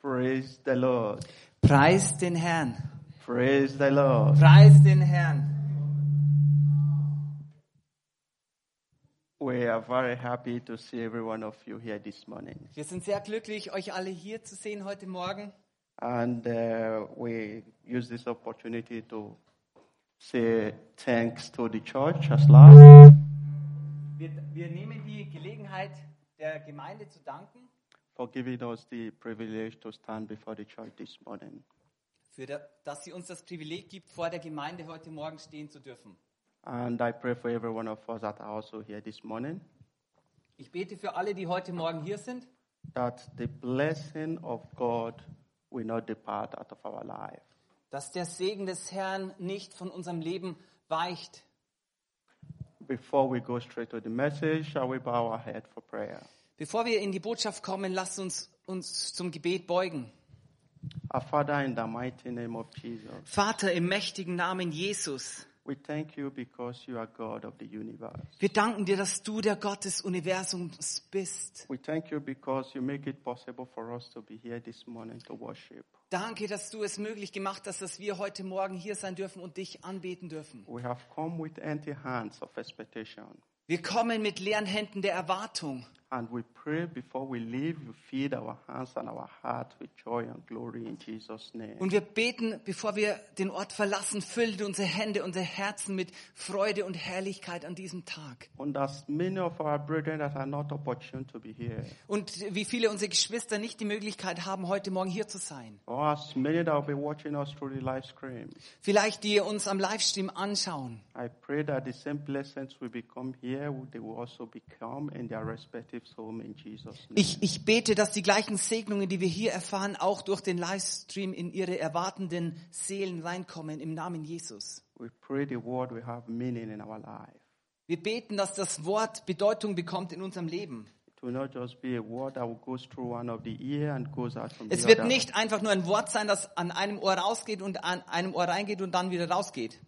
Praise the Lord. Preis den Herrn. Praise the Lord. Preis den Herrn. We are very happy to see every one of you here this morning. Wir sind sehr glücklich, euch alle hier zu sehen heute Morgen. And uh, we use this opportunity to say thanks to the church as last Wir, wir nehmen die Gelegenheit, der Gemeinde zu danken, for giving us the privilege to stand before the church this morning. für da, dass sie uns das Privileg gibt, vor der Gemeinde heute Morgen stehen zu dürfen. And I pray for every one of us that are also here this morning Ich bete für alle, die heute Morgen hier sind, that the blessing of God will not depart out of our life. dass der Segen des Herrn nicht von unserem Leben weicht. Before we go straight to the message, shall we bow our head for prayer? Bevor wir in die Botschaft kommen, lasst uns uns zum Gebet beugen. Our Father, in the mighty name of Jesus, Vater, im mächtigen Namen Jesus, we thank you because you are God of the universe. wir danken dir, dass du der Gott des Universums bist. We thank you because you make it possible for us to be here this morning to worship. Danke, dass du es möglich gemacht hast, dass wir heute Morgen hier sein dürfen und dich anbeten dürfen. We have come with empty hands of expectation. Wir kommen mit leeren Händen der Erwartung. And we pray before we leave, you feed our hands and our heart with joy and glory in Jesus' name. Und wir beten, bevor wir den Ort verlassen, füllt unsere Hände, unsere Herzen mit Freude und Herrlichkeit an diesem Tag. And as many of our brethren that are not opportune to be here, Und wie viele unserer Geschwister nicht die Möglichkeit haben, heute Morgen hier zu sein. or as many that will be watching us through the live stream, Vielleicht die uns am Livestream anschauen. I pray that the same blessings will become here, they will also become in their respective Ich, ich bete, dass die gleichen Segnungen, die wir hier erfahren, auch durch den Livestream in ihre erwartenden Seelen reinkommen, im Namen Jesus. We pray the word will have meaning in our life. Wir beten, dass das Wort Bedeutung bekommt in unserem Leben. Es wird nicht einfach nur ein Wort sein, das an einem Ohr rausgeht und an einem Ohr reingeht und dann wieder rausgeht.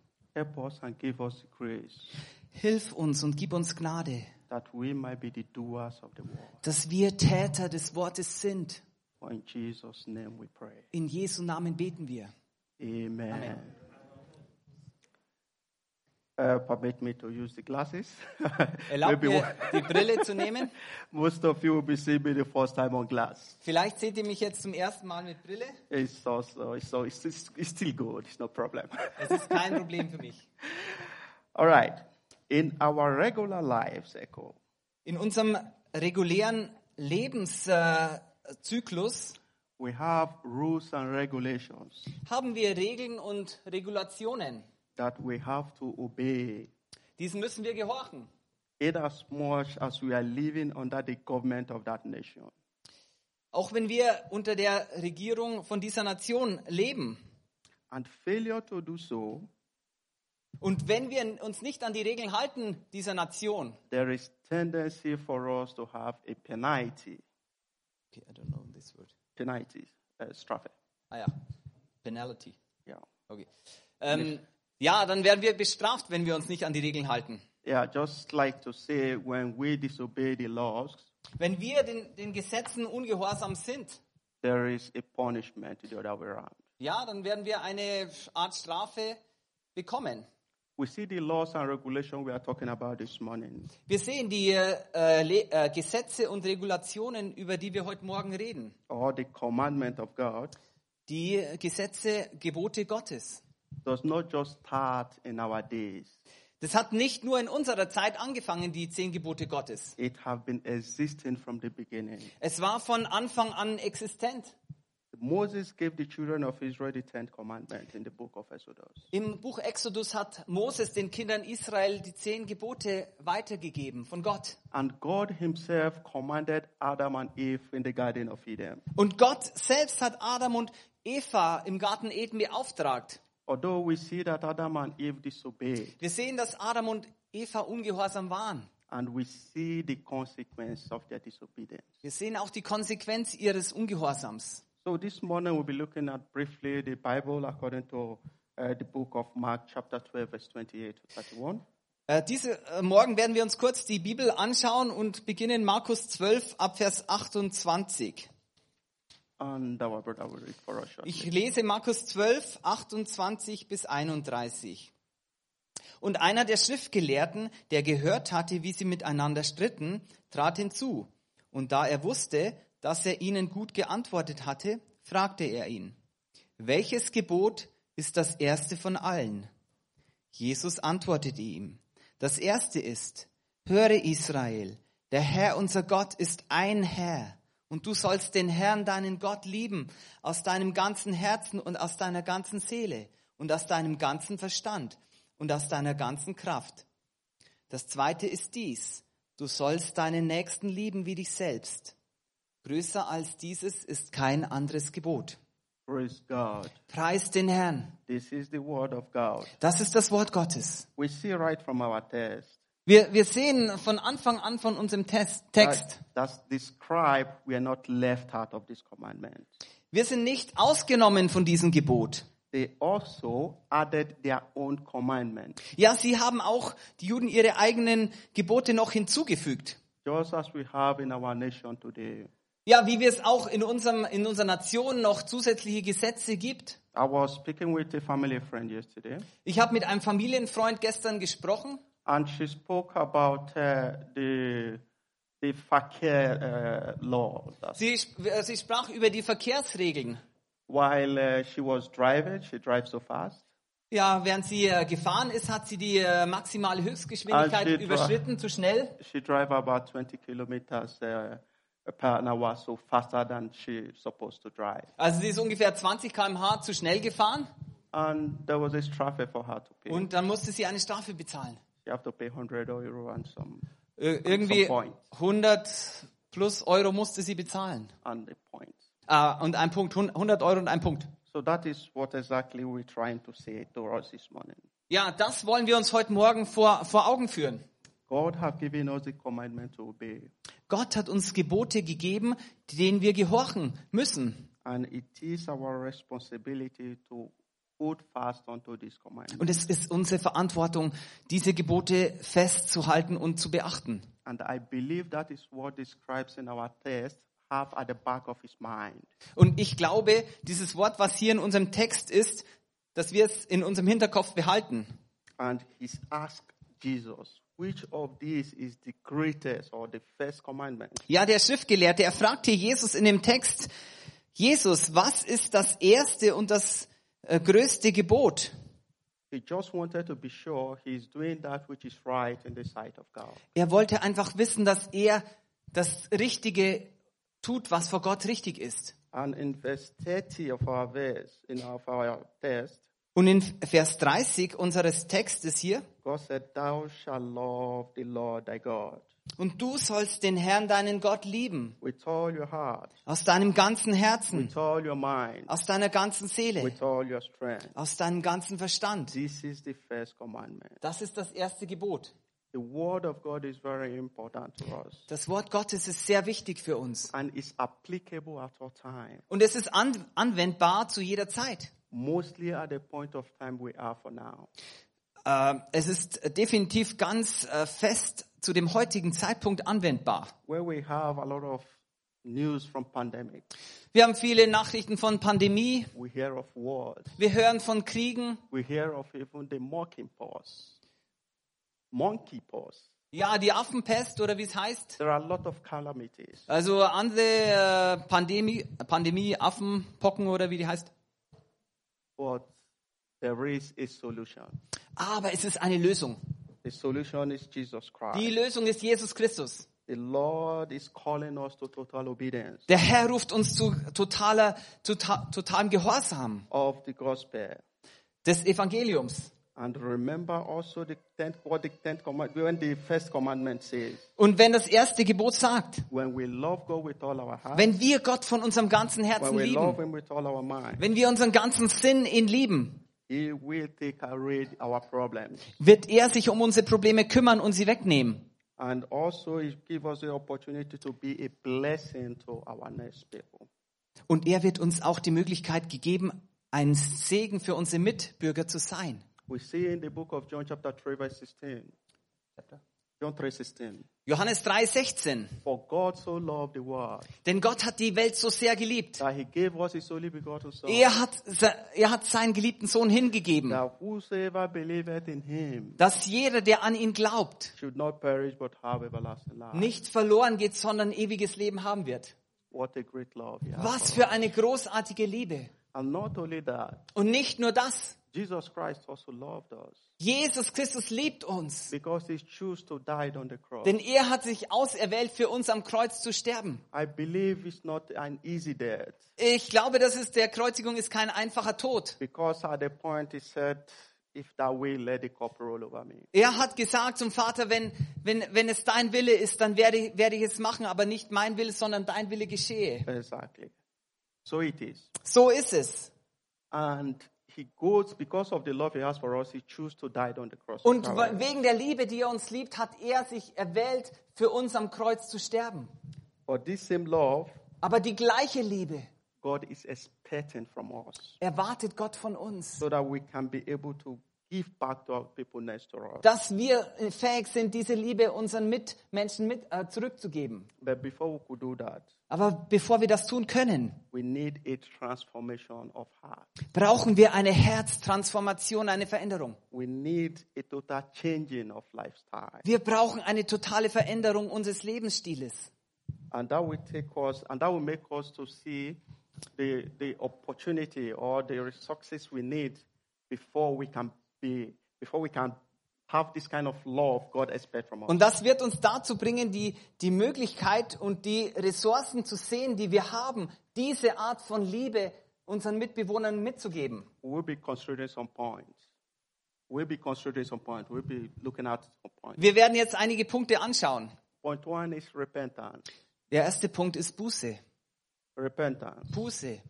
Hilf uns und gib uns Gnade, that we might be the doers of the word. dass wir Täter des Wortes sind. In Jesus' name we pray. In Jesu Namen beten wir. Amen. Amen. Uh, permit me to use the glasses. Erlaubt mir, die Brille zu nehmen. most of you will be seeing me the first time on glass. Vielleicht seht ihr mich jetzt zum ersten Mal mit Brille. It's also it's, so it's, it's, it's still good. It's no problem. Es ist kein Problem für mich. All right. In our regular lives, Echo, In unserem regulären Lebenszyklus we have rules and regulations haben wir Regeln und Regulationen. that we have to obey Diesen müssen wir gehorchen. in as much as we are living under the government of that nation. Auch wenn wir unter der Regierung von dieser Nation leben. And failure to do so, Und wenn wir uns nicht an die Regeln halten dieser Nation, there is tendency for us to have a penalty, okay, I don't know this word. penalty, uh, strafe. Ah ja, Penalty. Yeah. Okay. Ähm, ja, dann werden wir bestraft, wenn wir uns nicht an die Regeln halten. Yeah, just like to say when we disobey the laws, Wenn wir den, den Gesetzen ungehorsam sind, there is a punishment the other way around. ja, dann werden wir eine Art Strafe bekommen. We see the laws and regulations we are talking about this morning. Wir sehen die äh, äh, Gesetze und Regulationen, über die wir heute Morgen reden. or the commandment of God Die Gesetze, Gebote Gottes. does not just start in our days. Das hat nicht nur in unserer Zeit angefangen, die zehn Gebote Gottes. It have been existing from the beginning. Es war von Anfang an existent. Moses gave the children of Israel the Ten Commandments in the book of Exodus. Im Buch Exodus hat Moses den Kindern Israel die zehn Gebote weitergegeben von Gott. And God himself commanded Adam and Eve in the Garden of Eden. Und Gott selbst hat Adam und Eva im Garten Eden beauftragt. Although we see that Adam and Eve disobeyed, Wir sehen, dass Adam und Eva ungehorsam waren. and we see the consequence of their disobedience. Wir sehen auch die Konsequenz ihres Ungehorsams. So this morning we'll be looking at briefly the Bible according to uh, the book of Mark, chapter 12, verse 28 to 31. Äh, diese äh, Morgen werden wir uns kurz die Bibel anschauen und beginnen Markus 12 ab Vers 28. And our brother will read for us shortly. Ich lese Markus 12, 28 bis 31. Und einer der Schriftgelehrten, der gehört hatte, wie sie miteinander stritten, trat hinzu. Und da er wusste, dass er ihnen gut geantwortet hatte, fragte er ihn, welches Gebot ist das erste von allen? Jesus antwortete ihm, das erste ist, höre Israel, der Herr unser Gott ist ein Herr. Und du sollst den Herrn, deinen Gott, lieben, aus deinem ganzen Herzen und aus deiner ganzen Seele und aus deinem ganzen Verstand und aus deiner ganzen Kraft. Das zweite ist dies, du sollst deinen Nächsten lieben wie dich selbst. Größer als dieses ist kein anderes Gebot. Praise God. Preis den Herrn. This is the word of God. Das ist das Wort Gottes. We see right from our text Wir, wir sehen von Anfang an von unserem Test, Text, that, that's described we are not left out of this commandment. wir sind nicht ausgenommen von diesem Gebot. They also added their own commandment. Ja, sie haben auch, die Juden, ihre eigenen Gebote noch hinzugefügt. Just as we have in our nation today. Ja, wie wir es auch in, unserem, in unserer Nation noch zusätzliche Gesetze gibt. I was speaking with a family friend yesterday, Ich habe mit einem Familienfreund gestern gesprochen and she spoke about uh, the the Fakir uh, law. Sie, äh, sie sprach über die Verkehrsregeln. while uh, she was driving, she drives so fast. Ja, während sie äh, gefahren ist, hat sie die äh, maximale Höchstgeschwindigkeit überschritten, zu schnell. She drive about 20 kilometers uh, per hour, so faster than she's supposed to drive. Also sie ist ungefähr 20 km/h zu schnell gefahren And there was a traffic for her to pay. und dann musste sie eine Strafe bezahlen. She have to pay 100 euro and some Ir- Irgendwie Some point. 100 plus Euro musste sie bezahlen. and the points. Ah, und ein Punkt, 100 Euro und ein Punkt. So that is what exactly we're trying to say to us this morning. Ja, das wollen wir uns heute Morgen vor, vor Augen führen. God have given us the commandment to obey, Gott hat uns Gebote gegeben, denen wir gehorchen müssen. and it is our responsibility to hold fast onto this commandment. Und es ist unsere Verantwortung, diese Gebote festzuhalten und zu beachten. And I believe that is what the scribes in our text have at the back of his mind. Und ich glaube, dieses Wort, was hier in unserem Text ist, dass wir es in unserem Hinterkopf behalten. And he's asked Jesus, which of these is the greatest or the first commandment? Ja, der Schriftgelehrte, er fragte Jesus in dem Text, Jesus, was ist das erste und das äh, größte Gebot? He just wanted to be sure he's doing that which is right in the sight of God. Er wollte einfach wissen, dass er das Richtige tut, was vor Gott richtig ist. And in verse 30 of our verse, in our, of our text, Und in Vers 30 unseres Textes hier, God said, Thou shalt love the Lord thy God und du sollst den Herrn, deinen Gott lieben, with all your heart, aus deinem ganzen Herzen, with all your mind, aus deiner ganzen Seele, with all your strength. aus deinem ganzen Verstand. This is the first commandment. Das ist das erste Gebot. The word of God is very important to us Das Wort Gottes ist sehr wichtig für uns. and is applicable at all time, Und es ist an, anwendbar zu jeder Zeit. Mostly at the point of time we are for now. Äh, es ist definitiv ganz äh, fest zu dem heutigen Zeitpunkt anwendbar. Where we have a lot of news from pandemic, Wir haben viele Nachrichten von Pandemie. we hear of wars, Wir hören von Kriegen. we hear of even the monkeypox, monkeypox. Ja, die Affenpest oder wie es heißt. There are a lot of calamities. Also andere äh, Pandemie, Pandemie, Affenpocken oder wie die heißt. But there is a solution. Aber es ist eine Lösung. The solution is Jesus Christ. Die Lösung ist Jesus Christus. The Lord is calling us to total obedience Der Herr ruft uns zu totaler, total, totalem Gehorsam of the gospel. des Evangeliums. And remember also the tenth, what the tenth command, when the first commandment says, Und wenn das erste Gebot sagt, when we love God with all our heart, wenn wir Gott von unserem ganzen when Herzen lieben, Him with all our mind, wenn wir unseren ganzen Sinn ihn lieben, He will take away our problems. wird er sich um unsere Probleme kümmern und sie wegnehmen. And also He give us the opportunity to be a blessing to our next people. Und er wird uns auch die Möglichkeit gegeben, ein Segen für unsere Mitbürger zu sein. We see in the book of John chapter 3 verse 16. John 3 16. Johannes 3,16. For God so loved the world Denn Gott hat die Welt so sehr geliebt. that he gave us his only begotten Son, Er hat, er hat seinen geliebten Sohn hingegeben, that whosoever believeth in him dass jeder, der an ihn glaubt, should not perish but have everlasting life. nicht verloren geht, sondern ewiges Leben haben wird. What a great love Was für eine großartige Liebe. And not only that, Und nicht nur das. Jesus Christ also loved us Jesus Christus liebt uns. because he chose to die on the cross. Denn er hat sich auserwählt, für uns am Kreuz zu sterben. I believe it's not an easy death Ich glaube, das ist, der Kreuzigung ist kein einfacher Tod. because at the point he said, if that way, let the cup roll over me. Er hat gesagt zum Vater, wenn, wenn, wenn es dein Wille ist, dann werde, werde ich es machen, aber nicht mein Wille, sondern dein Wille geschehe. Exactly. So it is. So ist es. And he goes, because of the love he has for us, he chose to die on the cross. of Und wegen der Liebe, die er uns liebt, hat er sich erwählt, für uns am Kreuz zu sterben. For this same love, Aber die gleiche Liebe God is expecting from us erwartet Gott von uns. so that we can be able to Dass wir fähig sind, diese Liebe unseren Mitmenschen mit, äh, zurückzugeben. But before we could do that, Aber bevor wir das tun können, we need a transformation of heart. brauchen wir eine Herztransformation, eine Veränderung. We need a total changing of lifestyle. Wir brauchen eine totale Veränderung unseres Lebensstiles. And that will take us, and that will make us to see the, the opportunity or the resources we need before we can be, before we can have this kind of love God expects from us. Und das wird uns dazu bringen, die, die Möglichkeit und die Ressourcen zu sehen, die wir haben, diese Art von Liebe unseren Mitbewohnern mitzugeben. We'll be considering some points. We'll be considering some points. We'll be looking at some points. Wir werden jetzt einige Punkte anschauen. Point one is repentance. Der erste Punkt ist Buße. Repentance. Buße.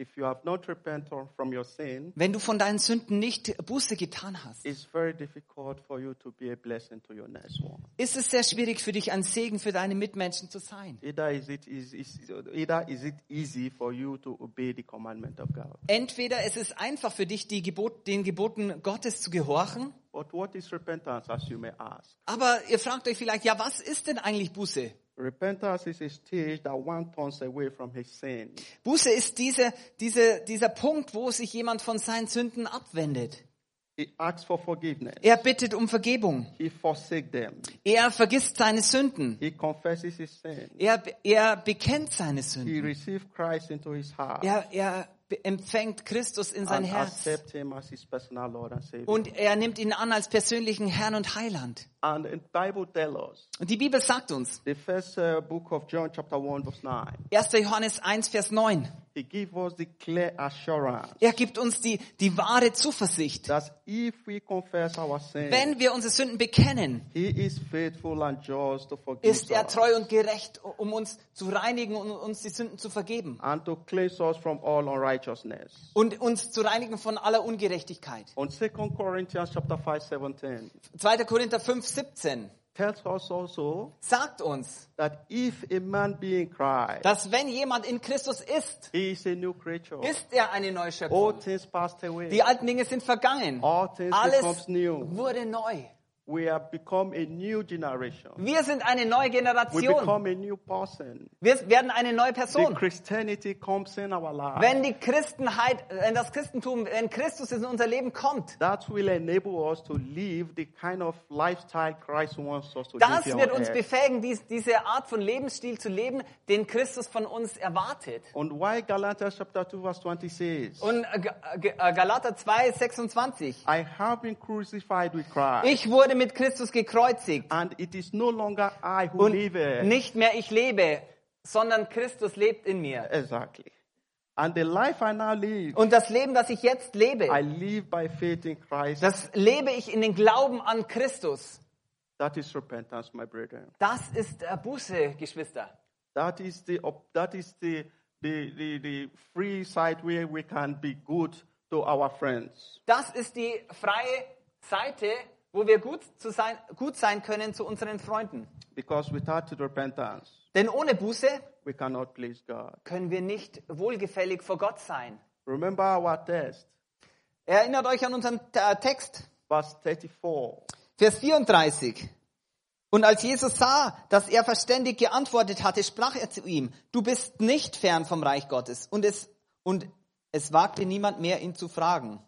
If you have not repented from your sin, Wenn du von deinen Sünden nicht Buße getan hast, it's very difficult for you to be a blessing to your next one. ist es sehr schwierig für dich, ein Segen für deine Mitmenschen zu sein. Either is it is, is either is it easy for you to obey the commandment of God. Entweder es ist einfach für dich, die Gebot, den Geboten Gottes zu gehorchen, But what is repentance, as you may ask? aber ihr fragt euch vielleicht, ja, was ist denn eigentlich Buße? Repentance is a stage that one turns away from his sin. Buße ist diese, diese, dieser Punkt, wo sich jemand von seinen Sünden abwendet. He asks for forgiveness. Er bittet um Vergebung. He forsakes them. Er vergisst seine Sünden. He confesses his sin. Er, er bekennt seine He Sünden. receives Christ into his heart Er, er empfängt Christus in sein Herz. Und er nimmt ihn an als persönlichen Herrn und Heiland. Und die Bibel sagt uns, the first uh, book of John, chapter 1, verse 9, 1. Johannes 1, Vers 9, he gives us the clear assurance er gibt uns die, die wahre Zuversicht. that if we confess our sin, Wenn wir unsere Sünden bekennen, he is faithful and just to forgive ist er us treu und gerecht, um uns zu reinigen und uns die Sünden zu vergeben. Und uns zu reinigen von aller Ungerechtigkeit. On 2 Corinthians chapter 5, 17, 2. Korinther 5, 17 tells us also sagt uns, that if a man be in Christ, dass wenn jemand in Christus ist, he is a new creature. ist er eine All Neuschöpfung. things passed away. Die alten Dinge sind vergangen. All things Alles becomes new. wurde neu. We have become a new generation. Wir sind eine neue We Generation. become a new person. Wir werden eine neue The Person. Christianity comes in our life. Wenn die Christenheit, wenn das Christentum, wenn Christus in unser Leben kommt, That will enable us to live the kind of lifestyle Christ wants us to das wird uns befähigen, dies, diese Art von Lebensstil zu leben, den Christus von uns erwartet. And why Galatians chapter 2 verse 20 says, Und äh, Ga- äh, Galater 2, 26. I have been crucified with Christ, Ich wurde mit Christus gekreuzigt. and it is no longer I who Und live. nicht mehr ich lebe, sondern Christus lebt in mir. Exactly. And the life I now live, Und das Leben, das ich jetzt lebe, I live by faith in Christ. das lebe ich in den Glauben an Christus. That is repentance, my brethren. Das ist äh, Buße, Geschwister. That is the that is the, the the the free side where we can be good to our friends. Das ist die freie Seite, wo wir gut, zu sein, gut sein können zu unseren Freunden. Because without repentance, Denn ohne Buße we cannot please God. können wir nicht wohlgefällig vor Gott sein. Remember our text, Erinnert euch an unseren äh, Text, verse 34. Vers 34. Und als Jesus sah, dass er verständig geantwortet hatte, sprach er zu ihm, du bist nicht fern vom Reich Gottes. Und es, und es wagte niemand mehr, ihn zu fragen.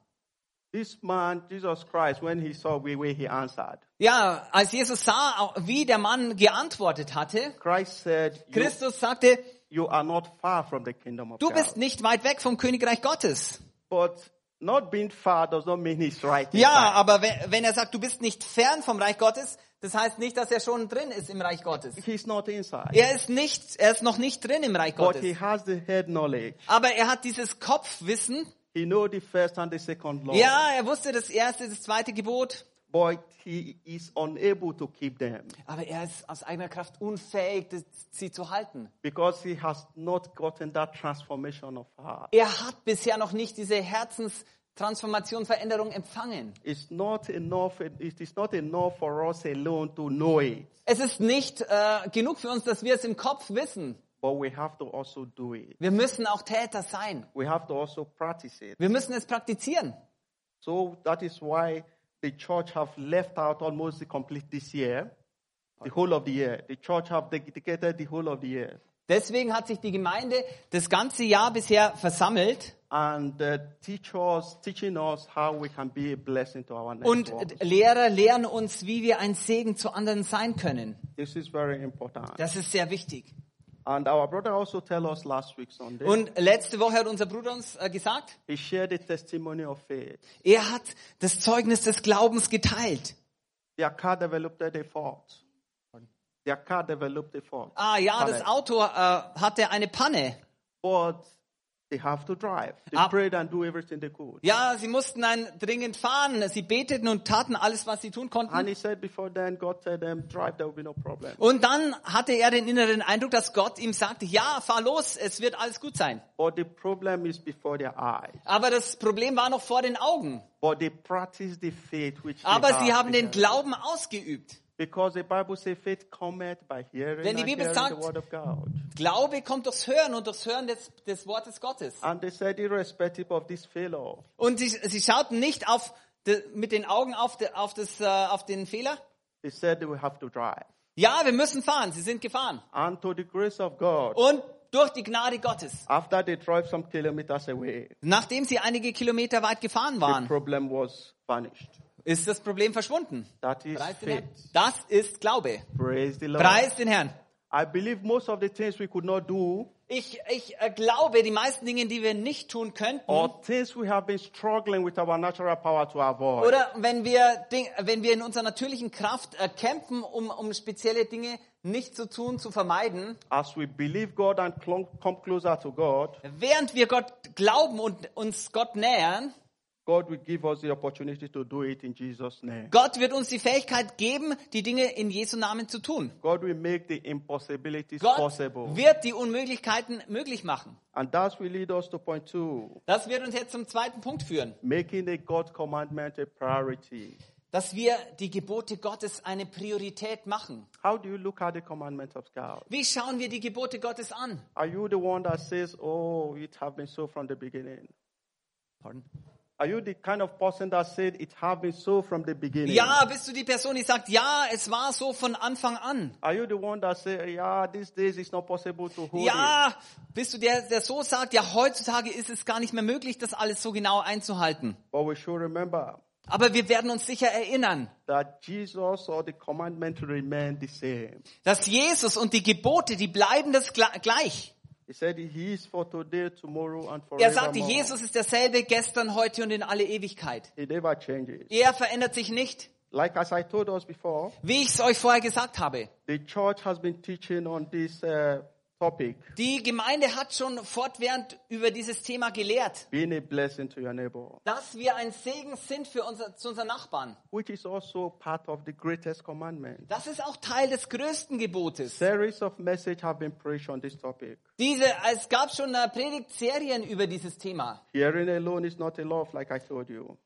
This man, Jesus Christ, when he saw the way he answered, Ja, als Jesus sah, wie der Mann geantwortet hatte, Christ said, Christus sagte, you are not far from the kingdom of du bist nicht weit weg vom Königreich Gottes. But not being far does not mean he's right. Ja, aber wenn, er sagt, du bist nicht fern vom Reich Gottes, das heißt nicht, dass er schon drin ist im Reich Gottes. He's not inside. Er ist nicht, er ist noch nicht drin im Reich But he Gottes. has the head knowledge. Aber er hat dieses Kopfwissen. He know the first and the second law. Ja, er wusste das erste, das zweite Gebot. But he is unable to keep them Aber er ist aus eigener Kraft unfähig, sie zu halten. because he has not gotten that transformation of heart. Er hat bisher noch nicht diese Herzenstransformation, Veränderung empfangen. It's not enough. It is not enough for us alone to know it, Es ist nicht äh, genug für uns, dass wir es im Kopf wissen. But we have to also do it. Wir müssen auch Täter sein. We have to also practice it. Wir müssen es praktizieren. So that is why the church have left out almost the complete this year, the whole of the year. The church have dedicated the whole of the year. Deswegen hat sich die Gemeinde das ganze Jahr bisher versammelt and uh, teach us, teaching us how we can be a blessing to our und. Lehrer lehren uns, wie wir ein Segen zu anderen sein können. This is very important. Das ist sehr wichtig. And our brother also tell us last week Sunday. Und letzte Woche hat unser Bruder uns äh, gesagt, he shared the testimony of faith. er hat das Zeugnis des Glaubens geteilt. Their car developed a fault. Their car developed a fault. Ah ja, das Panne. Auto äh, hatte eine Panne. But they have to drive. They Ah. prayed and do everything they could. Ja, sie mussten dann dringend fahren. Sie beteten und taten alles, was sie tun And konnten. he said before then, God said them, drive, there will be no problem. Und dann hatte er den inneren Eindruck, dass Gott ihm sagte, ja, fahr los, es wird alles gut sein. But the problem is before their eyes. Aber das Problem war noch vor den Augen. But they practice the faith which they Aber have sie haben den. Glauben ausgeübt. Because the Bible says faith cometh by hearing Denn die Bibel sagt- the word of God. Glaube kommt durchs Hören und durchs Hören des, des Wortes Gottes. And they said irrespective of this failure, Und sie, sie schauten nicht auf de, mit den Augen auf, de, auf, das, äh, auf den Fehler. they said will have to drive. Ja, wir müssen fahren. Sie sind gefahren. And to the grace of God, Und durch die Gnade Gottes. after they drove some kilometers away, Nachdem sie einige Kilometer weit gefahren the waren, problem was vanished. Ist das Problem verschwunden. That is Preis den faith. Herrn. Das ist Glaube. Praise the Lord. Preis den Herrn. I believe most of the things we could not do Ich, ich äh, glaube, die meisten Dinge, die wir nicht tun könnten, or things we have been struggling with our natural power to avoid. oder wenn wir, wenn wir in unserer natürlichen Kraft äh, kämpfen, um, um spezielle Dinge nicht zu tun, zu vermeiden, As we believe God and come closer to God, während wir Gott glauben und uns Gott nähern, God will give us the opportunity to do it in Jesus' name. Gott wird uns die Fähigkeit geben, die Dinge in Jesu Namen zu tun. God will make the impossibilities Gott possible. wird die Unmöglichkeiten möglich machen. And that will lead us to point two. Das wird uns jetzt zum zweiten Punkt führen, Making the God commandment a priority. dass wir die Gebote Gottes eine Priorität machen. How do you look at the commandment of God? Wie schauen wir die Gebote Gottes an? Are you the one that says, oh, it have been so from the beginning? The kind of person that said it have been so from the beginning? Ja, bist du die Person, die sagt, ja, es war so von Anfang an? Are you the one that say, yeah, these days it's not possible to hold it? Ja, bist du der, der so sagt, ja, heutzutage ist es gar nicht mehr möglich, das alles so genau einzuhalten. But we should remember Aber wir werden uns sicher erinnern, that Jesus or the commandment remain the same. dass Jesus und die Gebote, die bleiben das gleich. He said he is for today, tomorrow, and Er sagte. Jesus ist derselbe gestern, heute und in alle Ewigkeit. He never changes. Er verändert sich nicht. Like as I told us before, Wie ich es euch vorher gesagt habe. the church has been teaching on this uh, topic, Die Gemeinde hat schon fortwährend über dieses Thema gelehrt, being a blessing to your neighbor, dass wir ein Segen sind für unser, zu unseren Nachbarn. which is also part of the greatest commandment. Das ist auch Teil des größten Gebotes. Series of message have been preached on this topic. Diese, es gab schon äh, Predigtserien über dieses Thema. Hearing alone is not enough, like I told you.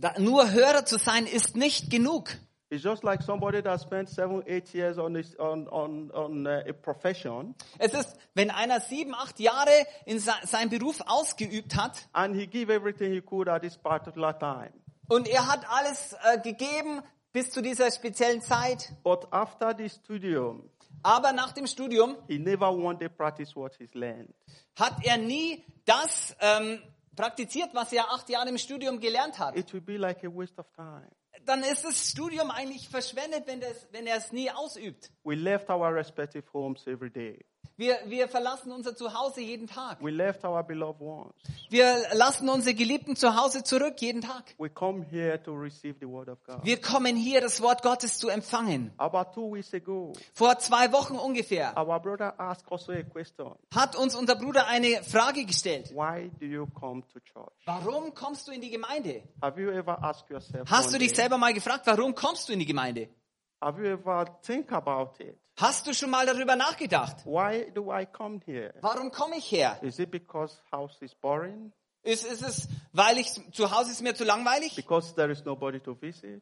Da, nur Hörer zu sein ist nicht genug. It's just like somebody that spent seven, eight years on, this, on, on, on uh, a profession Es ist, wenn einer sieben, acht Jahre in se seinem Beruf ausgeübt hat and he gave everything he could at this particular time. und er hat alles äh, gegeben bis zu dieser speziellen Zeit. But after the studium, Aber nach dem Studium he never one day practiced what he's learned. hat er nie das ähm, praktiziert, was er acht Jahre im Studium gelernt hat. It will be like a waste of time. Dann ist das Studium eigentlich verschwendet, wenn, das, wenn er es nie ausübt. We left our respective homes every day. Wir, wir verlassen unser Zuhause jeden Tag. We left our beloved ones. Wir lassen unsere Geliebten zu Hause zurück jeden Tag. We come here to receive the word of God. Wir kommen hier, das Wort Gottes zu empfangen. About two weeks ago, Vor zwei Wochen ungefähr our brother asked also a question. hat uns unser Bruder eine Frage gestellt. Why do you come to church? Warum kommst du in die Gemeinde? Have you ever asked yourself? Hast du dich selber mal gefragt, warum kommst du in die Gemeinde? Have you ever think about it? Hast du schon mal darüber nachgedacht? Why do I come here? Warum komme ich her? Is it because house is boring? Ist, ist es, weil ich zu Hause ist mir zu langweilig? Because there is nobody to visit?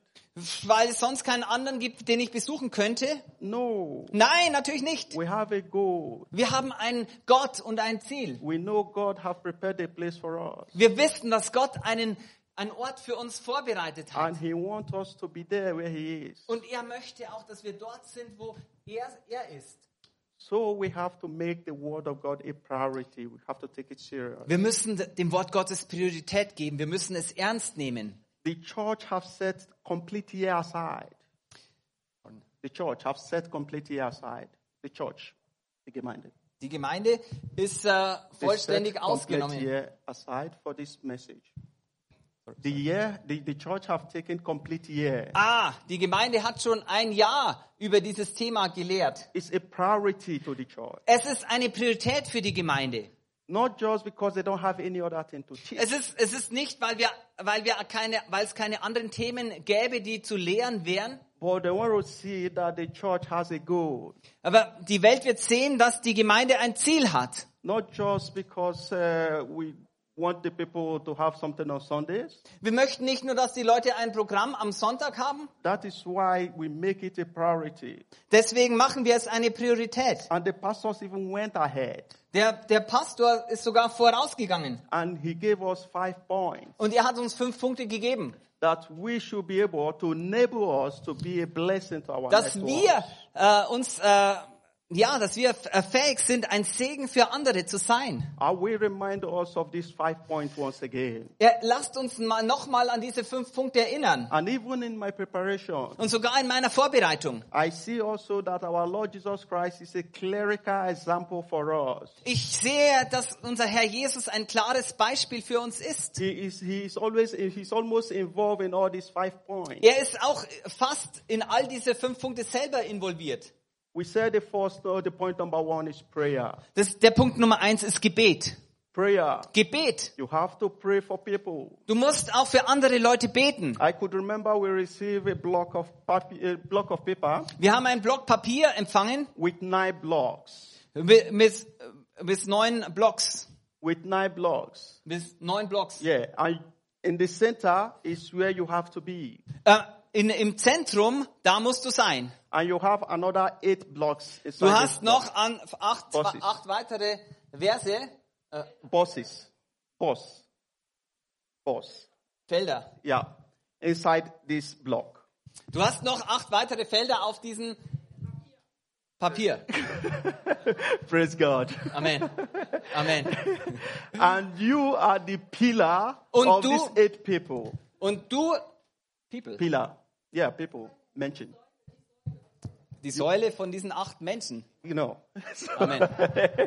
Weil es sonst keinen anderen gibt, den ich besuchen könnte? No. Nein, natürlich nicht. We have a goal. Wir haben einen Gott und ein Ziel. We know God have prepared a place for us. Wir wissen, dass Gott einen, einen Ort für uns vorbereitet hat. And he wants us to be there where he is. Und er möchte auch, dass wir dort sind, wo er, er ist. So we have to make the word of God a priority. We have to take it serious. Wir müssen dem Wort Gottes Priorität geben. Wir müssen es ernst nehmen. The church have set complete year aside. The church have set complete year aside. The church, die Gemeinde. Die Gemeinde ist äh, vollständig ausgenommen. aside for this message. The year, the, the church have taken complete year. Ah, die Gemeinde hat schon ein Jahr über dieses Thema gelehrt. It's a priority to the church. Es ist eine Priorität für die Gemeinde. Not just because they don't have any other thing to teach. Es ist, es ist nicht, weil wir, weil wir keine, weil es keine anderen Themen gäbe, die zu lehren wären. But they want to see that the church has a goal. Aber die Welt wird sehen, dass die Gemeinde ein Ziel hat. Not just because uh, we want the people to have something on Sundays. Wir möchten nicht nur, dass die Leute ein Programm am Sonntag haben. That is why we make it a priority. Deswegen machen wir es eine Priorität. And the pastors even went ahead Der, der Pastor ist sogar vorausgegangen. and he gave us five points Und er hat uns fünf Punkte gegeben. that we should be able to enable us to be a blessing to our dass wir äh, uns, äh, ja, dass wir äh, fähig sind, ein Segen für andere zu sein. I will remind us of these five points once again. Ja, lasst uns mal nochmal an diese fünf Punkte erinnern. And even in my preparation, Und sogar in meiner Vorbereitung. I see also that our Lord Jesus Christ is a clerical example for us. Ich sehe, dass unser Herr Jesus ein klares Beispiel für uns ist. He is, he is always, he's almost involved in all these five points. Er ist auch fast in all diese fünf Punkte selber involviert. We said the first, uh, the point number one is prayer. Das, der Punkt Nummer eins ist Gebet. Prayer. Gebet. You have to pray for people. Du musst auch für andere Leute beten. I could remember we received a block of papi- a block of paper Wir haben einen Block Papier empfangen with nine blocks. mit, mit, mit neun Blocks. With nine blocks. Bis neun Blocks. Yeah. And in the center is where you have to be. Äh, in, Im Zentrum, da musst du sein. And you have another eight blocks. Du hast noch an acht, Bosses. acht weitere Verse, äh, bosses. Boss. Boss. Felder. Yeah. Inside this block. Du hast noch acht weitere Felder auf diesem Papier. Praise God. Amen. Amen. and you are the pillar Und of du- these eight people. Und du, People, Pillar. Yeah, people mentioned. die Säule von diesen acht Menschen. You know. Amen.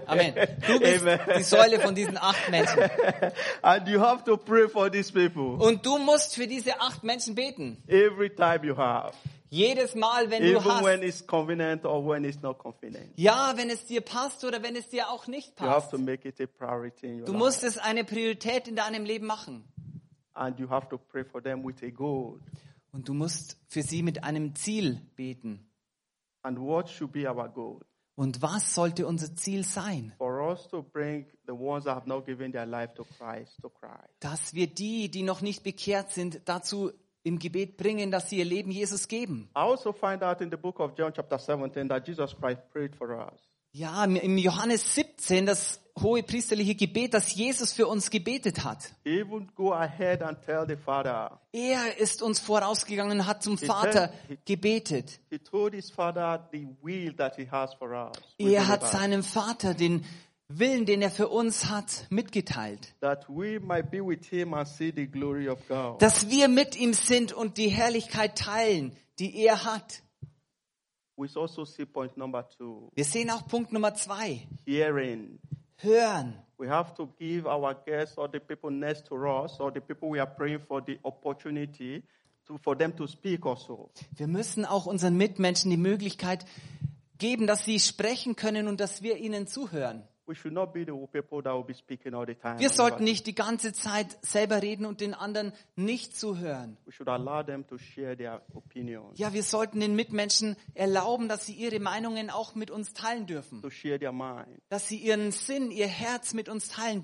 Amen. Du bist Amen. die Säule von diesen acht Menschen. and you have to pray for these people Und du musst für diese acht Menschen beten. every time you have. Jedes Mal, wenn du Even when hast. it's convenient or when it's not convenient. Ja, wenn es dir passt oder wenn es dir auch nicht You have passt. to make it a priority in your Du life. musst es eine Priorität in deinem Leben machen. And you have to pray for them with a goal. Und du musst für sie mit einem Ziel beten. And what should be our goal? Und was sollte unser Ziel sein? For us to bring the ones that have not given their life to Christ to Christ. Dass wir die, die noch nicht bekehrt sind, dazu im Gebet bringen, dass sie ihr Leben Jesus geben. I also find out in the book of John chapter 17 that Jesus Christ prayed for us. Ja, im Johannes 17, das hohe priesterliche Gebet, dass Jesus für uns gebetet hat. Er ist uns vorausgegangen und hat zum Vater gebetet. He he Er hat seinem Vater den Willen, den er für uns hat, mitgeteilt. Dass wir mit ihm sind und die Herrlichkeit teilen, die er hat. Also see point number two, Wir sehen auch Punkt Nummer zwei. hearing. Hören. We have to give our guests or the people next to us or the people we are praying for the opportunity to, for them to speak also. Wir müssen auch unseren Mitmenschen die Möglichkeit geben, dass sie sprechen können und dass wir ihnen zuhören. We should not be the people that will be speaking all the time. Wir sollten nicht die ganze Zeit selber reden und den anderen nicht zuhören. We should allow them to share their opinions, Ja, wir sollten den Mitmenschen erlauben, dass sie ihre Meinungen auch mit uns teilen dürfen. to share their mind, Dass sie ihren Sinn, ihr Herz mit uns teilen.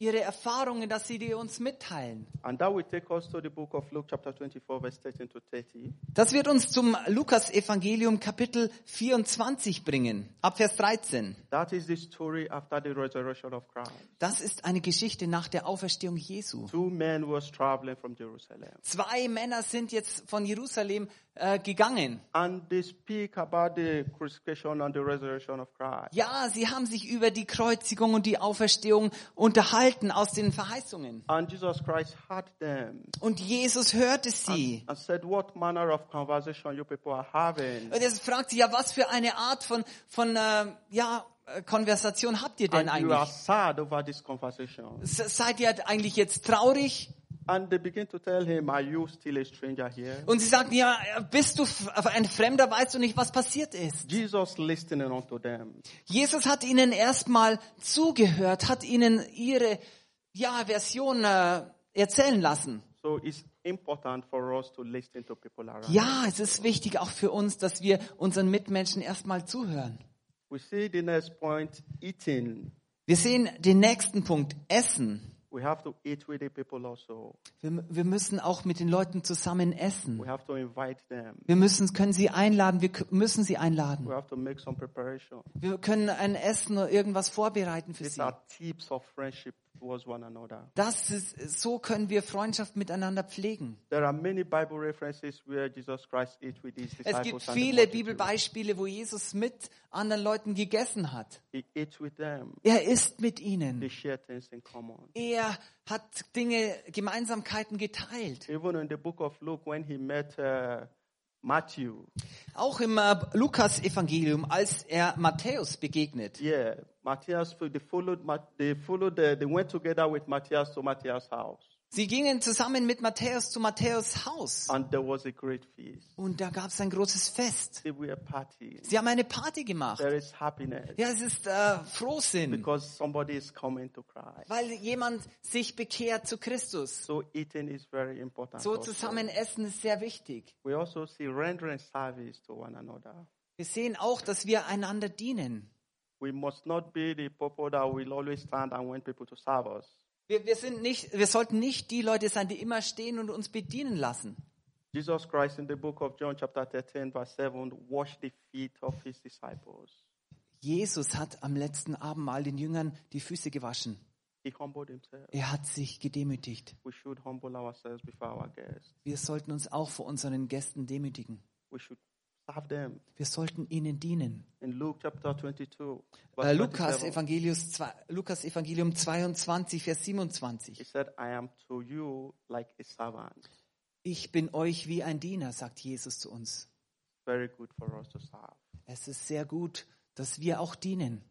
Ihre Erfahrungen, dass sie die uns mitteilen. And that will take us to the book of Luke chapter 24 verse 13 to 30. Das wird uns zum Lukas-Evangelium Kapitel 24 bringen. Ab Vers 13. That is the story after the resurrection of Christ. Das ist eine Geschichte nach der Auferstehung Jesu. Two men was traveling from Jerusalem. Zwei Männer sind jetzt von Jerusalem äh, gegangen. And they speak about the crucifixion and the resurrection of Christ. Ja, sie haben sich über die Kreuzigung und die Auferstehung unterhalten aus den Verheißungen. And Jesus Christ heard them Und Jesus hörte sie. and said, What manner of conversation you people are having? Und er fragt sie, ja, was für eine Art von, von äh, ja, äh, Konversation habt ihr denn And you are eigentlich? sad over this conversation. S- Seid ihr eigentlich jetzt traurig? And they begin to tell him, Are you still a stranger here? Und sie sagten, ja, bist du ein Fremder, weißt du nicht, was passiert ist? Jesus listening unto them. Jesus hat ihnen erstmal zugehört, hat ihnen ihre ja, Version äh, erzählen lassen. So it's important for us to listen to people around. Ja, es ist wichtig auch für uns, dass wir unseren Mitmenschen erstmal zuhören. We see the next point, eating. Wir sehen den nächsten Punkt, Essen. We have to eat with the people also. Wir, wir müssen auch mit den Leuten zusammen essen. We have to invite them. Wir müssen, können sie einladen, wir müssen sie einladen. We have to make some preparation. Wir können ein Essen oder irgendwas vorbereiten für These sie. Das ist, so können wir Freundschaft miteinander pflegen. There are many Bible references where Jesus Christ ate with his Es disciples. gibt viele. Bibelbeispiele, wo Jesus mit anderen Leuten gegessen hat. He ate with them. Er isst mit They ihnen. share things in common. Er hat Dinge, Gemeinsamkeiten geteilt. Even in the book of Luke, when he met uh, Matthew, Auch im äh, Lukas-Evangelium, als er Matthäus begegnet. yeah, Matthias, they followed, they followed, the, they went together with Matthias to Matthias' house, Sie gingen zusammen mit Matthäus zu Matthäus Haus. and there was a great feast. Und da gab es ein großes Fest. They were. Sie haben eine Party gemacht. There is happiness Ja, es ist äh, Frohsinn, because somebody is coming to Christ. weil jemand sich bekehrt zu Christus. So eating is very important. So also. zusammen essen ist sehr wichtig. We also see rendering service to one another. Wir sehen auch, dass wir einander dienen. We must not be the people that will always stand and want people to serve us. Wir, wir, sind nicht, wir sollten nicht die Leute sein, die immer stehen und uns bedienen lassen. Jesus Christ in the book of John chapter 13 verse 7 washed the feet of his disciples. Jesus hat am letzten Abendmahl den Jüngern die Füße gewaschen. He humbled himself. Er hat sich gedemütigt. We should humble ourselves before our guests. Wir sollten uns auch vor unseren Gästen demütigen. We should serve them. Wir sollten ihnen dienen. In Luke chapter 22, Äh, Lukas, 27, Evangelius, Lukas Evangelium 22, Vers he 27. said, I am to you like a servant. Ich bin euch wie ein Diener, sagt Jesus zu uns. Very good for us to serve. Es ist sehr gut, dass wir auch dienen.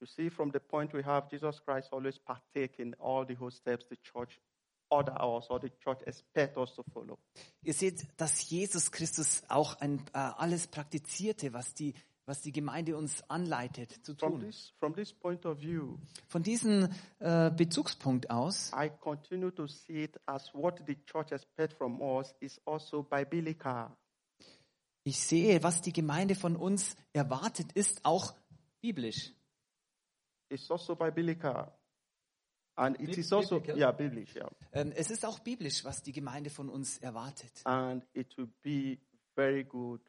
You see, from the point we have, Jesus Christ always partake in all the whole steps the church order us or the church expect us to follow. Ihr seht, dass Jesus Christus auch ein, äh, alles praktizierte, was die, was die Gemeinde uns anleitet zu From tun. this, from this point of view, Von diesem äh, Bezugspunkt aus I continue to see it as what the church expects from us is also biblical. Ich sehe, was die Gemeinde von uns erwartet, ist auch biblisch. It's also biblical. And it is also, biblical? yeah, biblical, yeah. Ähm, es ist auch biblisch, was die Gemeinde von uns erwartet. And it will be very good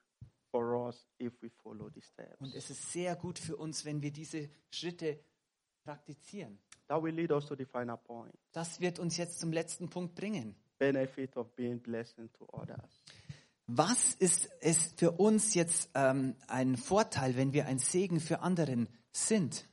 for us if we follow the steps. Und es ist sehr gut für uns, wenn wir diese Schritte praktizieren. That will lead us to the final point. Das wird uns jetzt zum letzten Punkt bringen. Benefit of being blessing to others. Was ist es für uns jetzt ähm, ein Vorteil, wenn wir ein Segen für anderen sind?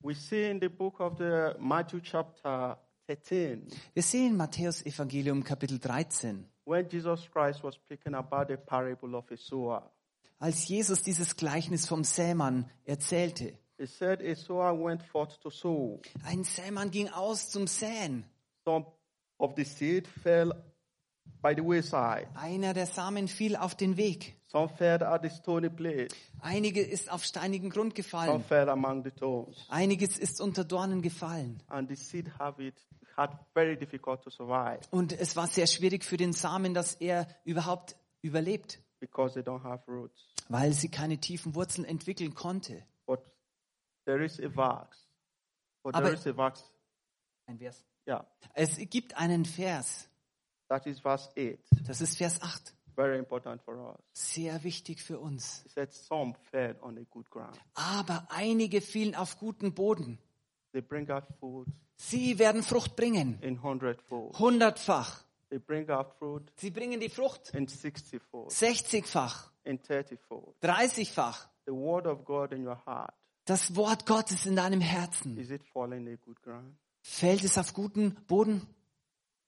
We see in the book of the Matthew chapter 13, Wir sehen Matthäus Evangelium Kapitel 13. when Jesus Christ was speaking about the parable of a sower. Als Jesus dieses Gleichnis vom Sämann erzählte. He said a sower went forth to sow. Ein Sämann ging aus zum Säen. Some of the seed fell by the wayside. Einer der Samen fiel auf den Weg. Some fell at the stony place. Einige ist auf steinigen Grund Some gefallen. fell among the thorns. Einiges ist unter Dornen gefallen. And the seed have it had very difficult to survive Und es war sehr schwierig für den Samen, dass er überhaupt überlebt, because they don't have roots. weil sie keine tiefen Wurzeln entwickeln konnte. But there is a verse. But Aber- there is a verse. Ein Vers. Yeah. Es gibt einen Vers, That is verse 8. das ist Vers 8, Very important for us. sehr wichtig für uns. Said, Some fell on a good ground. Aber einige fielen auf guten Boden. They bring out food Sie werden Frucht bringen, in hundredfold. hundertfach. They bring out fruit Sie bringen die Frucht in sixtyfold, sechzigfach, in thirtyfold. dreißigfach. The word of God in your heart, Das Wort Gottes in deinem Herzen. is it falling in a good ground? Fällt es auf guten Boden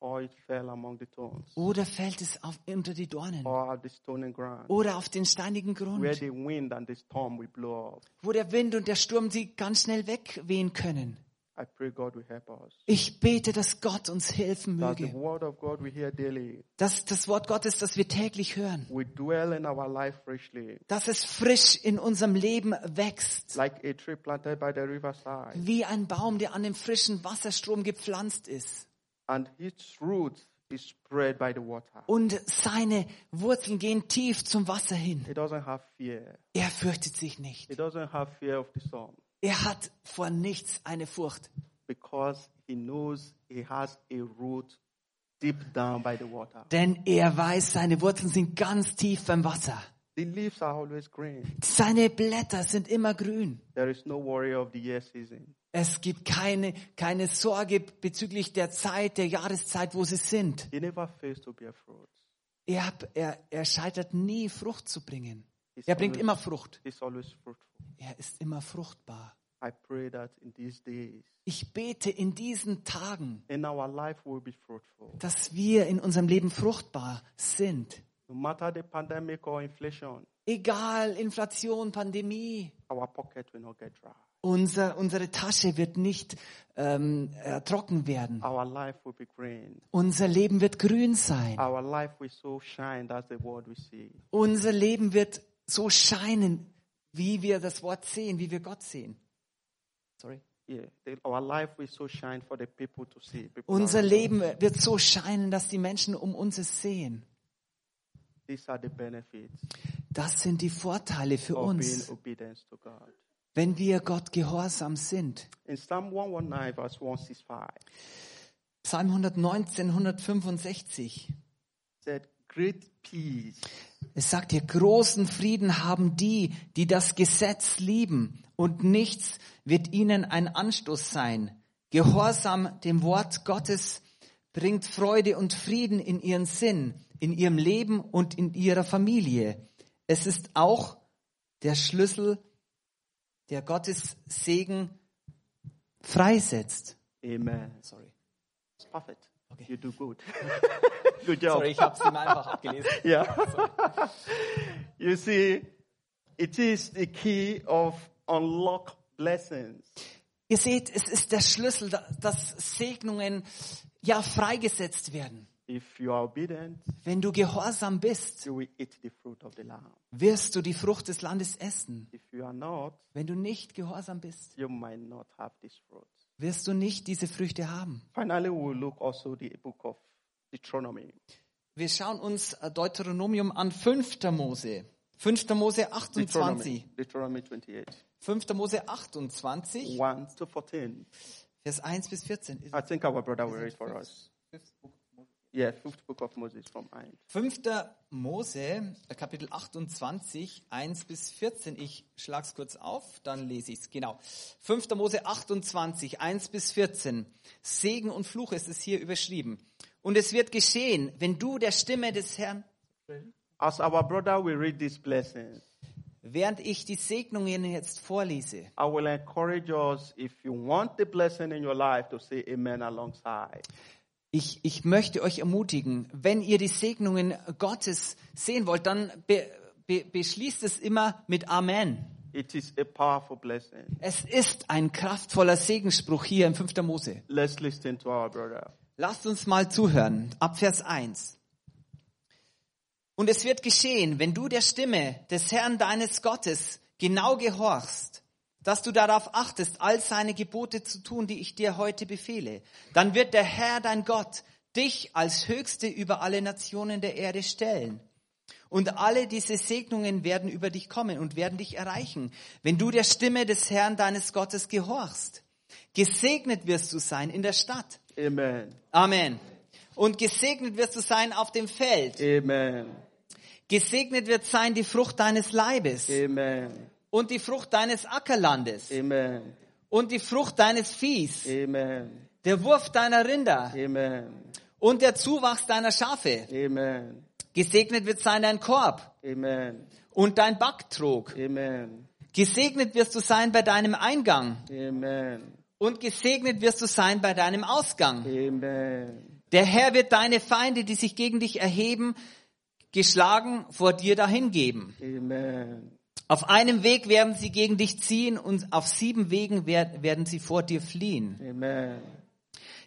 oder fällt es auf, unter die Dornen Or at the stony ground? oder auf den steinigen Where Grund, the wind and the storm will blow up. wo der Wind und der Sturm sie ganz schnell wegwehen können? I pray God will help us. Ich bete, dass Gott uns helfen möge. Dass das Wort Gottes, das wir täglich hören, dass es frisch in unserem Leben wächst. Wie ein Baum, der an dem frischen Wasserstrom gepflanzt ist. And its roots is spread by the water. Und seine Wurzeln gehen tief zum Wasser hin. It doesn't have fear. Er fürchtet sich nicht. It doesn't have fear of the storm. Er hat vor nichts eine Furcht, because he knows he has a root deep down by the water. denn er weiß, seine Wurzeln sind ganz tief beim Wasser. The leaves are always green. Seine Blätter sind immer grün. There is no worry of the year season. Es gibt keine, keine Sorge bezüglich der Zeit, der Jahreszeit, wo sie sind. He never fails to bear fruit. Er, er, er scheitert nie, Frucht zu bringen. He's Er bringt always, immer Frucht. he's always fruitful. Er ist immer fruchtbar. I pray that in these days, Ich bete in diesen Tagen, in our life, we'll be fruitful. dass wir in unserem Leben fruchtbar sind. No matter the pandemic or inflation, Egal, Inflation, Pandemie, our pocket will not get dry. Unser, unsere Tasche wird nicht ähm, äh, trocken werden. Our life will be green. Unser Leben wird grün sein. Our life will so shine. That's the word we see. Unser Leben wird so scheinen, wie wir das Wort sehen, wie wir Gott sehen. Sorry. Yeah, so people. People Unser. Leben wird so scheinen, dass die Menschen um uns es sehen. These are the benefits Das sind die Vorteile für uns. Wenn wir Gott gehorsam sind. In Psalm 119, verse 165, Psalm 119, 165. said, Great peace Es sagt hier, großen Frieden haben die, die das Gesetz lieben, und nichts wird ihnen ein Anstoß sein. Gehorsam dem Wort Gottes bringt Freude und Frieden in ihren Sinn, in ihrem Leben und in ihrer Familie. Es ist auch der Schlüssel, der Gottes Segen freisetzt. Amen. Sorry. It's perfect. Okay. You do good. good job. Sorry, ich habe es ihm einfach abgelesen. Yeah. you see, it is the key of unlock blessings. Ihr seht, es ist der Schlüssel, da- dass Segnungen ja freigesetzt werden. If you are obedient, Wenn du gehorsam bist, you will eat the fruit of the land. wirst du die Frucht des Landes essen. If you are not, Wenn du nicht gehorsam bist, you might not have this fruit. wirst du nicht diese Früchte haben. Finally, we'll look also the book of Deuteronomy. Wir schauen uns äh, Deuteronomium an, 5. Mose. 5. Mose 28. Deuteronomy, Deuteronomy 28, 5. Mose 28, 1 to 14. Vers 1 bis 14. Ist I think our brother will read for us. Yeah, fifth book of Moses from 1. 5. Mose, Kapitel 28, 1 bis 14. Ich schlag's kurz auf, dann lese ich's. Genau. 5. Mose 28, 1 bis 14. Segen und Fluch ist es hier überschrieben. Und es wird geschehen, wenn du der Stimme des Herrn, As our brother will read these blessings, während ich die Segnungen jetzt vorlese, I will encourage us if you want the blessing in your life to say amen alongside. Ich, ich möchte euch ermutigen, wenn ihr die Segnungen Gottes sehen wollt, dann be, be, beschließt es immer mit Amen. It is a powerful blessing. Es ist ein kraftvoller Segensspruch hier im 5. Mose. Let's listen to our brother. Lasst uns mal zuhören. Ab Vers 1. Und es wird geschehen, wenn du der Stimme des Herrn deines Gottes genau gehorchst, dass du darauf achtest, all seine Gebote zu tun, die ich dir heute befehle, dann wird der Herr dein Gott dich als Höchste über alle Nationen der Erde stellen. Und alle diese Segnungen werden über dich kommen und werden dich erreichen, wenn du der Stimme des Herrn deines Gottes gehorchst. Gesegnet wirst du sein in der Stadt. Amen. Amen. Und gesegnet wirst du sein auf dem Feld. Amen. Gesegnet wird sein die Frucht deines Leibes Amen. Und die Frucht deines Ackerlandes Amen. und die Frucht deines Viehs, Amen. der Wurf deiner Rinder Amen. und der Zuwachs deiner Schafe. Amen. Gesegnet wird sein dein Korb Amen. und dein Backtrog. Amen. Gesegnet wirst du sein bei deinem Eingang Amen. und gesegnet wirst du sein bei deinem Ausgang. Amen. Der Herr wird deine Feinde, die sich gegen dich erheben, geschlagen vor dir dahingeben. Amen. Auf einem Weg werden sie gegen dich ziehen und auf sieben Wegen wer- werden sie vor dir fliehen. Amen.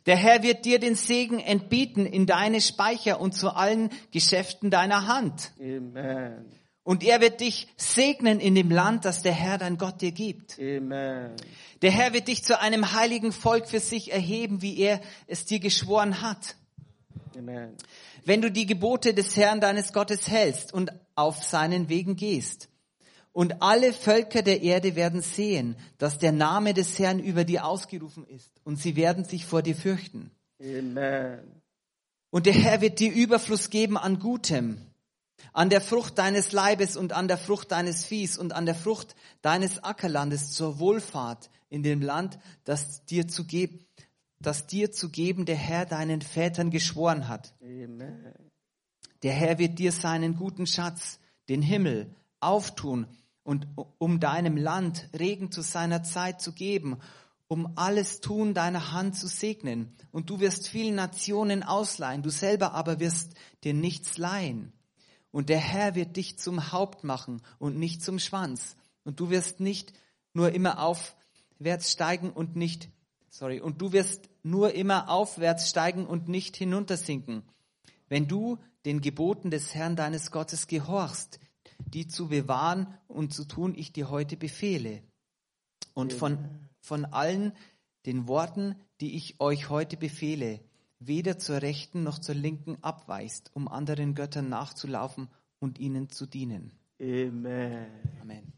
Der Herr wird dir den Segen entbieten in deine Speicher und zu allen Geschäften deiner Hand. Amen. Und er wird dich segnen in dem Land, das der Herr dein Gott dir gibt. Amen. Der Herr wird dich zu einem heiligen Volk für sich erheben, wie er es dir geschworen hat. Amen. wenn du die Gebote des Herrn deines Gottes hältst und auf seinen Wegen gehst. Und alle Völker der Erde werden sehen, dass der Name des Herrn über dir ausgerufen ist, und sie werden sich vor dir fürchten. Amen. Und der Herr wird dir Überfluss geben an Gutem, an der Frucht deines Leibes und an der Frucht deines Viehs und an der Frucht deines Ackerlandes zur Wohlfahrt in dem Land, das dir zu geben, das dir zu geben der Herr deinen Vätern geschworen hat. Amen. Der Herr wird dir seinen guten Schatz, den Himmel, auftun und um deinem Land Regen zu seiner Zeit zu geben, um alles Tun deiner Hand zu segnen. Und du wirst vielen Nationen ausleihen, du selber aber wirst dir nichts leihen. Und der Herr wird dich zum Haupt machen und nicht zum Schwanz. Und du wirst nicht nur immer aufwärts steigen und nicht, sorry, und du wirst nur immer aufwärts steigen und nicht hinuntersinken wenn du den Geboten des Herrn deines Gottes gehorchst, die zu bewahren und zu tun ich dir heute befehle. Und von, von allen den Worten, die ich euch heute befehle, weder zur rechten noch zur linken abweist, um anderen Göttern nachzulaufen und ihnen zu dienen. Amen. Amen.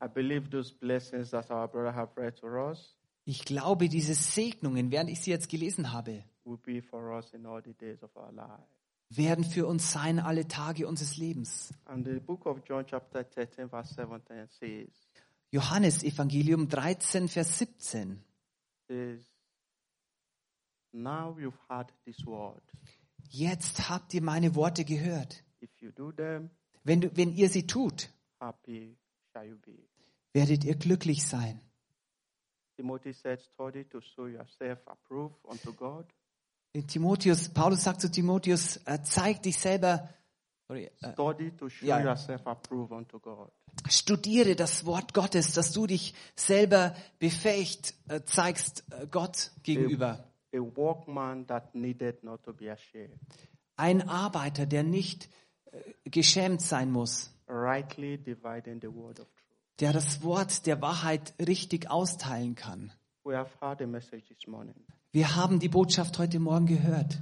I believe those blessings that our brother have read to us Ich glaube, diese Segnungen, während ich sie jetzt gelesen habe, will be for us in all the days of our life. Werden für uns sein alle Tage unseres Lebens. And the book of John, chapter 13, verse 17 says, Johannes Evangelium 13, Vers 17. says, Now you've heard this word. Jetzt habt ihr meine Worte gehört. If you do them, Wenn, du, wenn ihr sie tut, happy shall you be. werdet ihr glücklich sein. Timothy said, Study to show yourself approved unto God, Timotheus, Paulus sagt zu Timotheus, äh, zeig dich selber, äh, God. studiere das Wort Gottes, dass du dich selber befähigt äh, zeigst äh, Gott gegenüber. A workman that needed not to be ashamed, Ein Arbeiter, der nicht äh, geschämt sein muss, rightly dividing the word of truth. der das Wort der Wahrheit richtig austeilen kann. We have heard a message this morning. Wir haben die Botschaft heute Morgen gehört.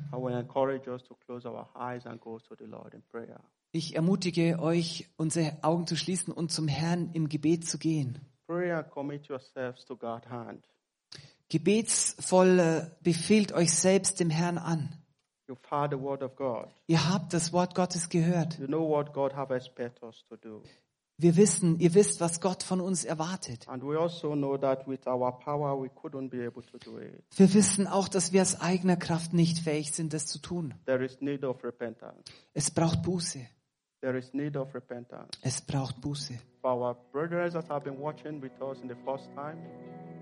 Ich ermutige euch, unsere Augen zu schließen und zum Herrn im Gebet zu gehen. Pray and commit yourselves to God's hand. Gebetsvoll äh, befehlt euch selbst dem Herrn an. Ihr habt das Wort Gottes gehört. Wir wissen, ihr wisst, was Gott von uns erwartet. Also. Wir wissen auch, dass wir aus eigener Kraft nicht fähig sind, das zu tun. There is need of repentance. Es braucht Buße. There is need of repentance. Es braucht Buße. For our brothers that have been watching with us in the first time,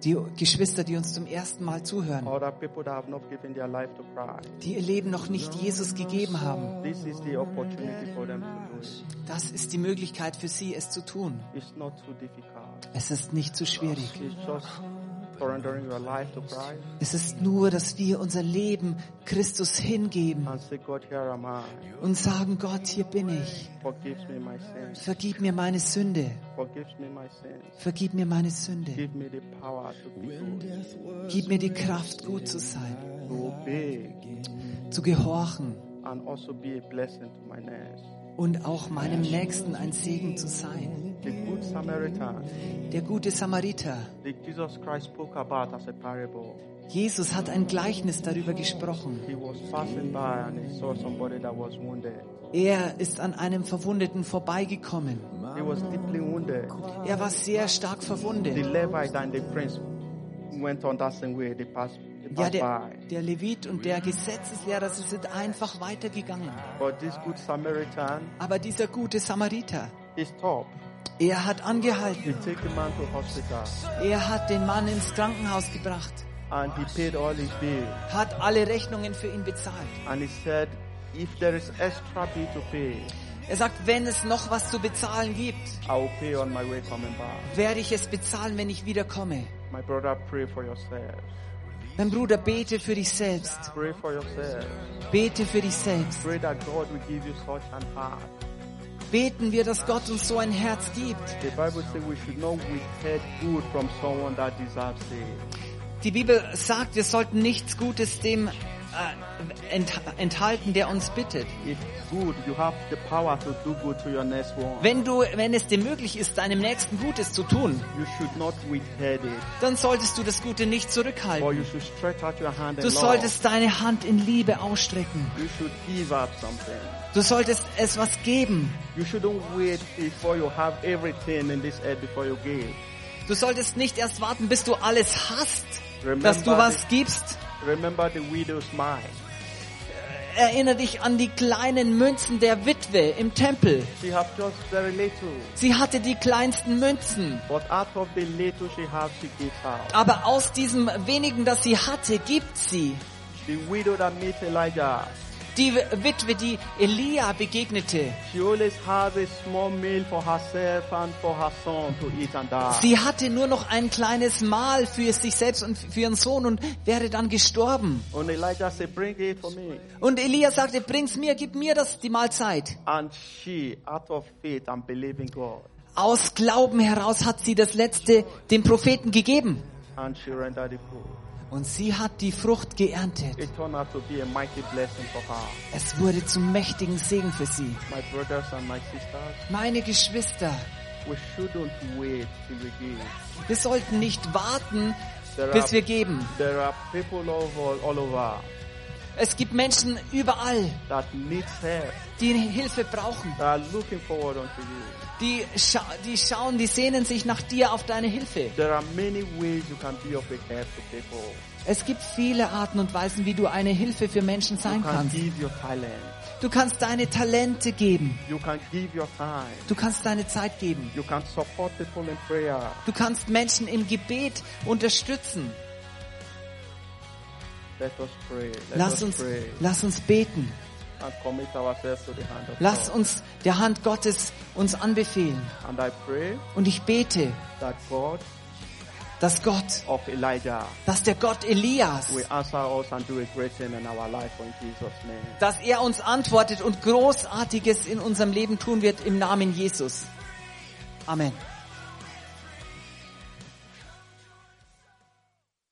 Die Geschwister, die uns zum ersten Mal zuhören, other people that have not given their life to Christ, die ihr Leben noch nicht Jesus gegeben haben, this is the opportunity for them to do it. das ist die Möglichkeit für sie, es zu tun. It's not too difficult. Es ist nicht zu schwierig. It's just surrendering your life to Christ Es ist nur, dass wir unser Leben Christus hingeben and say, God, here am I. und sagen, Gott, hier bin ich. Forgive me my sins. Vergib mir meine Sünde. Forgive me my sins. Vergib mir meine Sünde. Give me the power to be good, Gib mir die Kraft, gut zu sein, to obey, zu gehorchen and also be a blessing to my next. Und auch meinem Nächsten ein Segen zu sein. Der gute Samariter. Jesus hat ein Gleichnis darüber gesprochen. Er ist an einem Verwundeten vorbeigekommen. Er war sehr stark verwundet. Ja, der, der Levit und der Gesetzeslehrer sie sind einfach weitergegangen. Aber dieser gute Samariter, er hat angehalten. Er hat den Mann ins Krankenhaus gebracht, hat alle Rechnungen für ihn bezahlt. Said, pay, Er sagt, wenn es noch was zu bezahlen gibt, werde ich es bezahlen, wenn ich wiederkomme. My brother, pray for yourself. Mein Bruder, bete für dich selbst. Pray for yourself. Bete für dich selbst. Pray that God will give you such an heart. Beten wir, dass Gott uns so ein Herz gibt. Die Bibel sagt, wir sollten nichts Gutes dem äh, ent enthalten, der uns bittet. Good. Wenn du, wenn es dir möglich ist, deinem Nächsten Gutes zu tun, dann solltest du das Gute nicht or zurückhalten. you should stretch out your hand Du solltest deine Hand in Liebe ausstrecken. You should give up something. Du solltest es was geben. You shouldn't wait before you have everything in this earth before you give. Du solltest nicht erst warten, bis du alles hast, dass du was gibst. Remember the widow's mite. Erinnere dich an die kleinen Münzen der Witwe im Tempel. She have just very little, Sie hatte die kleinsten Münzen. but out of the little she has, she out. Aber aus diesem wenigen, das sie hatte, gibt sie. The widow that meets Elijah, Die Witwe, die Elia begegnete, she always has a small meal for herself and for her son to eat and die. sie hatte nur noch ein kleines Mahl für sich selbst und für ihren Sohn und wäre dann gestorben. And Elijah said, bring it for me. Und Elia sagte, bring's mir, gib mir das die Mahlzeit. And she, out of faith and believing God, Aus Glauben heraus hat sie das Letzte dem Propheten gegeben. and she rendered the food. Und sie hat die Frucht geerntet. It turned out to be a mighty blessing for her. Es wurde zum mächtigen Segen für sie. My brothers and my sisters, Meine Geschwister, wir sollten nicht warten, bis wir geben. Es gibt Menschen überall, die Hilfe brauchen. Die, scha die schauen, die sehnen sich nach dir auf deine Hilfe. Es gibt viele Arten und Weisen, wie du eine Hilfe für Menschen sein kannst. give your talent. Du kannst deine Talente geben. You can give your time. Du kannst deine Zeit geben. You can support people in prayer. Du kannst Menschen im Gebet unterstützen. Let us pray. Let Lass us uns, pray lass uns beten. Lass uns der Hand Gottes uns anbefehlen. And I pray Und ich bete, dass Gott, dass der Gott Elias, dass er uns antwortet und Großartiges in unserem Leben tun wird im Namen Jesus. Amen.